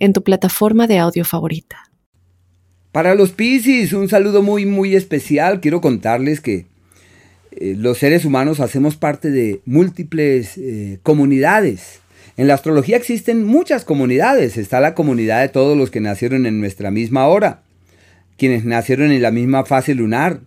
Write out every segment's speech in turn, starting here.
en tu plataforma de audio favorita. Para los Piscis, un saludo muy muy especial. Quiero contarles que eh, los seres humanos hacemos parte de múltiples eh, comunidades. En la astrología existen muchas comunidades. Está la comunidad de todos los que nacieron en nuestra misma hora, quienes nacieron en la misma fase lunar,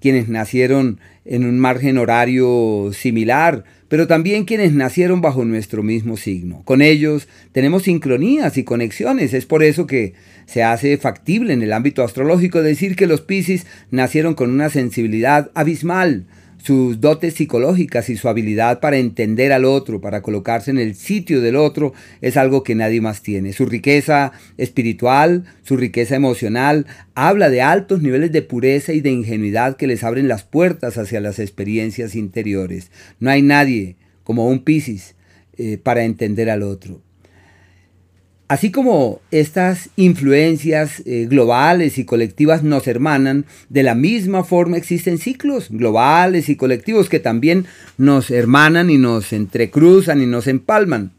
quienes nacieron en un margen horario similar, pero también quienes nacieron bajo nuestro mismo signo. Con ellos tenemos sincronías y conexiones. Es por eso que se hace factible en el ámbito astrológico decir que los Piscis nacieron con una sensibilidad abismal sus dotes psicológicas y su habilidad para entender al otro, para colocarse en el sitio del otro, es algo que nadie más tiene. Su riqueza espiritual, su riqueza emocional, habla de altos niveles de pureza y de ingenuidad que les abren las puertas hacia las experiencias interiores. No hay nadie como un Piscis eh, para entender al otro. Así como estas influencias eh, globales y colectivas nos hermanan, de la misma forma existen ciclos globales y colectivos que también nos hermanan y nos entrecruzan y nos empalman.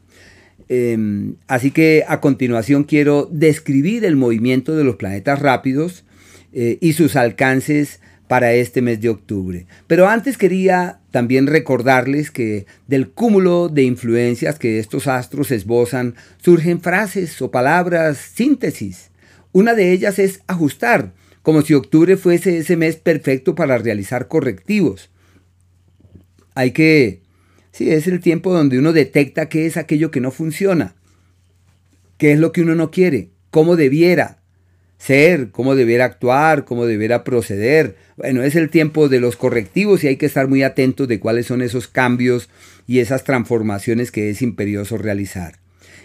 Em, así que a continuación quiero describir el movimiento de los planetas rápidos eh, y sus alcances para este mes de octubre. Pero antes quería también recordarles que del cúmulo de influencias que estos astros esbozan surgen frases o palabras síntesis. Una de ellas es ajustar, como si octubre fuese ese mes perfecto para realizar correctivos. Hay que, sí, es el tiempo donde uno detecta qué es aquello que no funciona, qué es lo que uno no quiere, cómo debiera, ser, cómo debiera actuar, cómo debiera proceder. Bueno, es el tiempo de los correctivos y hay que estar muy atentos de cuáles son esos cambios y esas transformaciones que es imperioso realizar.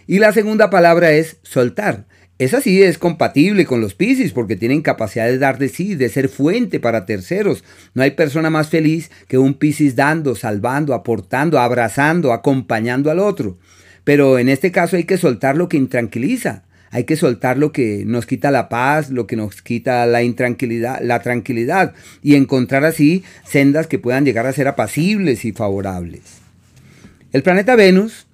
Y la segunda palabra es soltar. Esa sí es compatible con los Piscis porque tienen capacidad de dar de sí, de ser fuente para terceros. No hay persona más feliz que un Piscis dando, salvando, aportando, abrazando, acompañando al otro. Pero en este caso hay que soltar lo que intranquiliza hay que soltar lo que nos quita la paz, lo que nos quita la intranquilidad, la tranquilidad y encontrar así sendas que puedan llegar a ser apacibles y favorables. El planeta Venus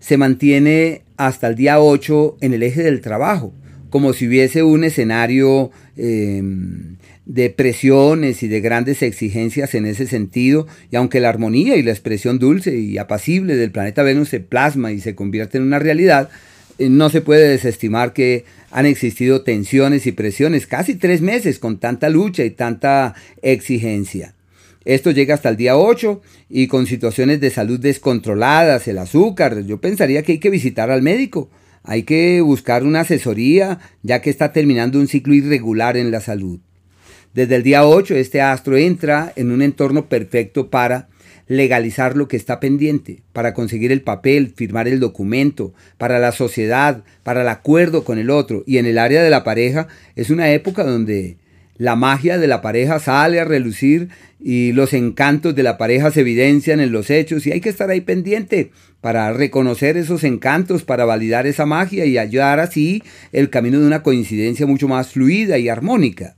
se mantiene hasta el día 8 en el eje del trabajo, como si hubiese un escenario em, de presiones y de grandes exigencias en ese sentido, y aunque la armonía y la expresión dulce y apacible del planeta Venus se plasma y se convierte en una realidad, no se puede desestimar que han existido tensiones y presiones, casi tres meses con tanta lucha y tanta exigencia. Esto llega hasta el día 8 y con situaciones de salud descontroladas, el azúcar, yo pensaría que hay que visitar al médico, hay que buscar una asesoría ya que está terminando un ciclo irregular en la salud. Desde el día 8 este astro entra en un entorno perfecto para legalizar lo que está pendiente, para conseguir el papel, firmar el documento, para la sociedad, para el acuerdo con el otro. Y en el área de la pareja es una época donde la magia de la pareja sale a relucir y los encantos de la pareja se evidencian en los hechos y hay que estar ahí pendiente para reconocer esos encantos, para validar esa magia y ayudar así el camino de una coincidencia mucho más fluida y armónica.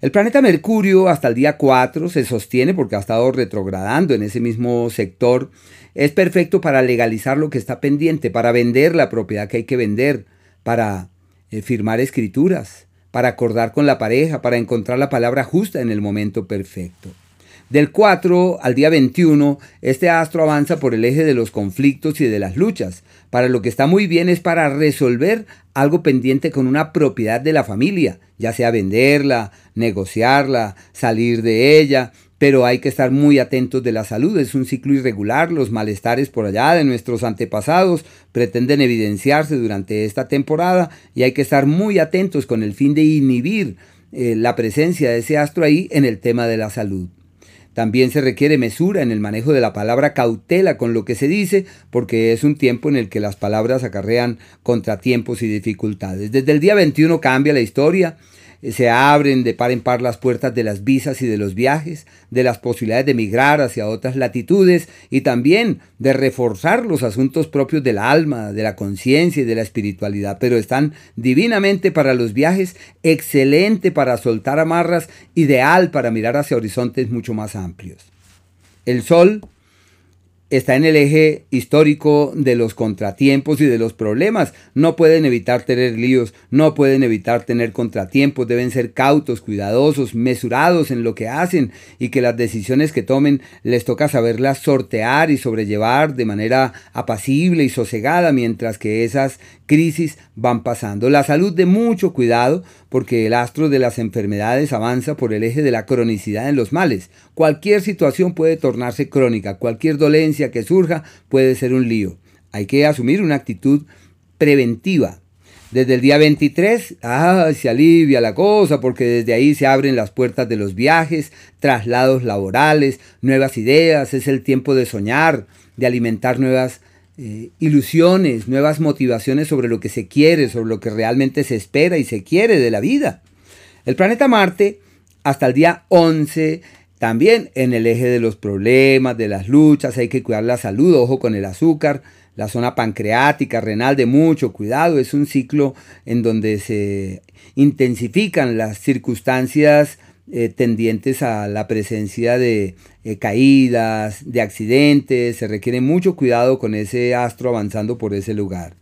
El planeta Mercurio hasta el día 4 se sostiene porque ha estado retrogradando en ese mismo sector. Es perfecto para legalizar lo que está pendiente, para vender la propiedad que hay que vender, para eh, firmar escrituras, para acordar con la pareja, para encontrar la palabra justa en el momento perfecto. Del 4 al día 21, este astro avanza por el eje de los conflictos y de las luchas. Para lo que está muy bien es para resolver algo pendiente con una propiedad de la familia, ya sea venderla, negociarla, salir de ella, pero hay que estar muy atentos de la salud. Es un ciclo irregular, los malestares por allá de nuestros antepasados pretenden evidenciarse durante esta temporada y hay que estar muy atentos con el fin de inhibir eh, la presencia de ese astro ahí en el tema de la salud. También se requiere mesura en el manejo de la palabra cautela con lo que se dice, porque es un tiempo en el que las palabras acarrean contratiempos y dificultades. Desde el día 21 cambia la historia se abren de par en par las puertas de las visas y de los viajes, de las posibilidades de migrar hacia otras latitudes y también de reforzar los asuntos propios del alma, de la conciencia y de la espiritualidad, pero están divinamente para los viajes, excelente para soltar amarras, ideal para mirar hacia horizontes mucho más amplios. El sol está en el eje histórico de los contratiempos y de los problemas. No pueden evitar tener líos, no pueden evitar tener contratiempos, deben ser cautos, cuidadosos, mesurados en lo que hacen y que las decisiones que tomen les toca saberlas sortear y sobrellevar de manera apacible y sosegada mientras que esas crisis van pasando. La salud de mucho cuidado porque el astro de las enfermedades avanza por el eje de la cronicidad en los males. Cualquier situación puede tornarse crónica, cualquier dolencia que surja puede ser un lío. Hay que asumir una actitud preventiva. Desde el día 23 ah, se alivia la cosa porque desde ahí se abren las puertas de los viajes, traslados laborales, nuevas ideas, es el tiempo de soñar, de alimentar nuevas eh, ilusiones, nuevas motivaciones sobre lo que se quiere, sobre lo que realmente se espera y se quiere de la vida. El planeta Marte, hasta el día 11, también en el eje de los problemas, de las luchas, hay que cuidar la salud, ojo con el azúcar, la zona pancreática, renal, de mucho cuidado. Es un ciclo en donde se intensifican las circunstancias eh, tendientes a la presencia de eh, caídas, de accidentes, se requiere mucho cuidado con ese astro avanzando por ese lugar.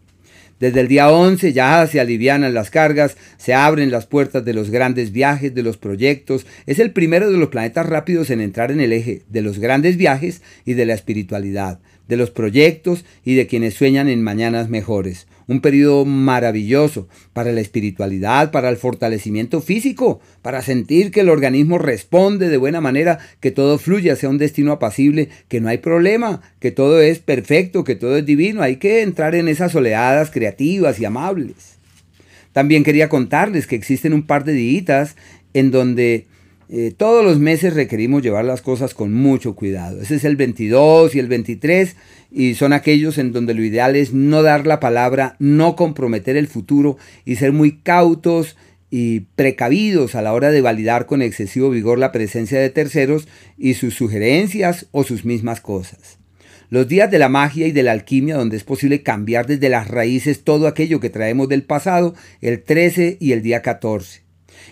Desde el día 11 ya se alivianan las cargas, se abren las puertas de los grandes viajes, de los proyectos. Es el primero de los planetas rápidos en entrar en el eje de los grandes viajes y de la espiritualidad, de los proyectos y de quienes sueñan en mañanas mejores un periodo maravilloso para la espiritualidad, para el fortalecimiento físico, para sentir que el organismo responde de buena manera, que todo fluye hacia un destino apacible, que no hay problema, que todo es perfecto, que todo es divino. Hay que entrar en esas oleadas creativas y amables. También quería contarles que existen un par de días en donde eh, todos los meses requerimos llevar las cosas con mucho cuidado. Ese es el 22 y el 23 y son aquellos en donde lo ideal es no dar la palabra, no comprometer el futuro y ser muy cautos y precavidos a la hora de validar con excesivo vigor la presencia de terceros y sus sugerencias o sus mismas cosas. Los días de la magia y de la alquimia donde es posible cambiar desde las raíces todo aquello que traemos del pasado, el 13 y el día 14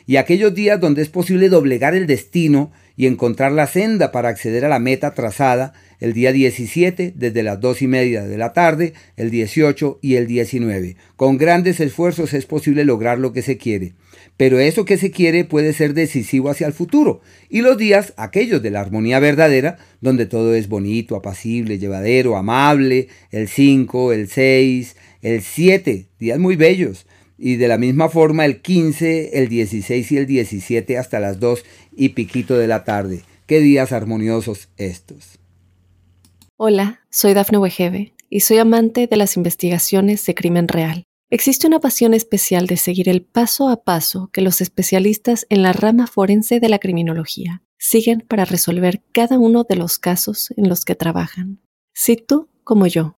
y aquellos días donde es posible doblegar el destino y encontrar la senda para acceder a la meta trazada el día 17 desde las 2 y media de la tarde, el 18 y el 19. Con grandes esfuerzos es posible lograr lo que se quiere, pero eso que se quiere puede ser decisivo hacia el futuro. Y los días, aquellos de la armonía verdadera, donde todo es bonito, apacible, llevadero, amable, el 5, el 6, el 7, días muy bellos y de la misma forma el 15, el 16 y el 17 hasta las 2 y piquito de la tarde. Qué días armoniosos estos. Hola, soy Dafne Wegebe y soy amante de las investigaciones de crimen real. Existe una pasión especial de seguir el paso a paso que los especialistas en la rama forense de la criminología siguen para resolver cada uno de los casos en los que trabajan. Si tú, como yo,